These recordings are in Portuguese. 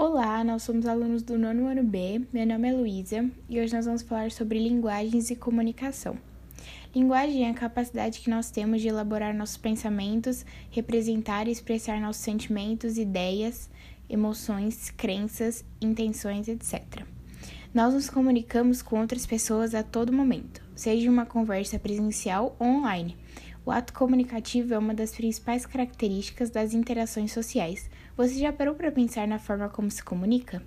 Olá, nós somos alunos do nono ano B. Meu nome é Luísa e hoje nós vamos falar sobre linguagens e comunicação. Linguagem é a capacidade que nós temos de elaborar nossos pensamentos, representar e expressar nossos sentimentos, ideias, emoções, crenças, intenções, etc. Nós nos comunicamos com outras pessoas a todo momento, seja uma conversa presencial ou online. O ato comunicativo é uma das principais características das interações sociais. Você já parou para pensar na forma como se comunica?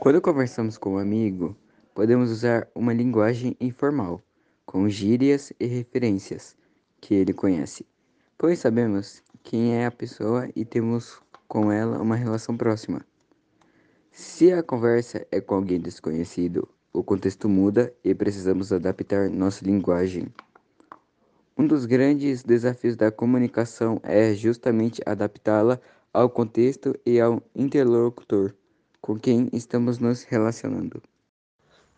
Quando conversamos com um amigo, podemos usar uma linguagem informal, com gírias e referências que ele conhece, pois sabemos quem é a pessoa e temos com ela uma relação próxima. Se a conversa é com alguém desconhecido, o contexto muda e precisamos adaptar nossa linguagem. Um dos grandes desafios da comunicação é justamente adaptá-la ao contexto e ao interlocutor com quem estamos nos relacionando.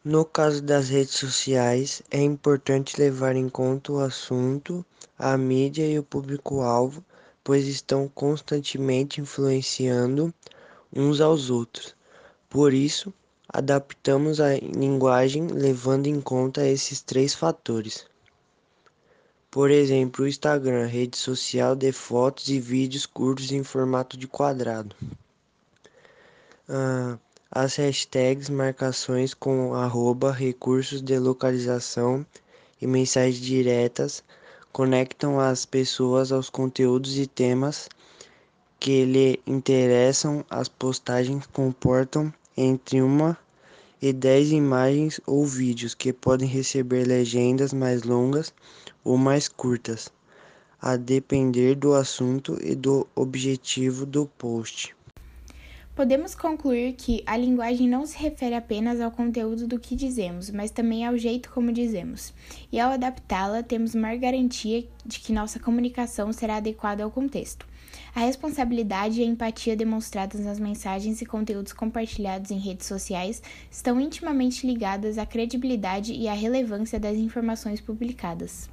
No caso das redes sociais, é importante levar em conta o assunto, a mídia e o público-alvo, pois estão constantemente influenciando uns aos outros. Por isso, adaptamos a linguagem levando em conta esses três fatores. Por exemplo, o Instagram, rede social de fotos e vídeos curtos em formato de quadrado. Ah, as hashtags, marcações com arroba, recursos de localização e mensagens diretas conectam as pessoas aos conteúdos e temas que lhe interessam. As postagens comportam entre uma e 10 imagens ou vídeos que podem receber legendas mais longas ou mais curtas, a depender do assunto e do objetivo do post. Podemos concluir que a linguagem não se refere apenas ao conteúdo do que dizemos, mas também ao jeito como dizemos. E ao adaptá-la, temos maior garantia de que nossa comunicação será adequada ao contexto. A responsabilidade e a empatia demonstradas nas mensagens e conteúdos compartilhados em redes sociais estão intimamente ligadas à credibilidade e à relevância das informações publicadas.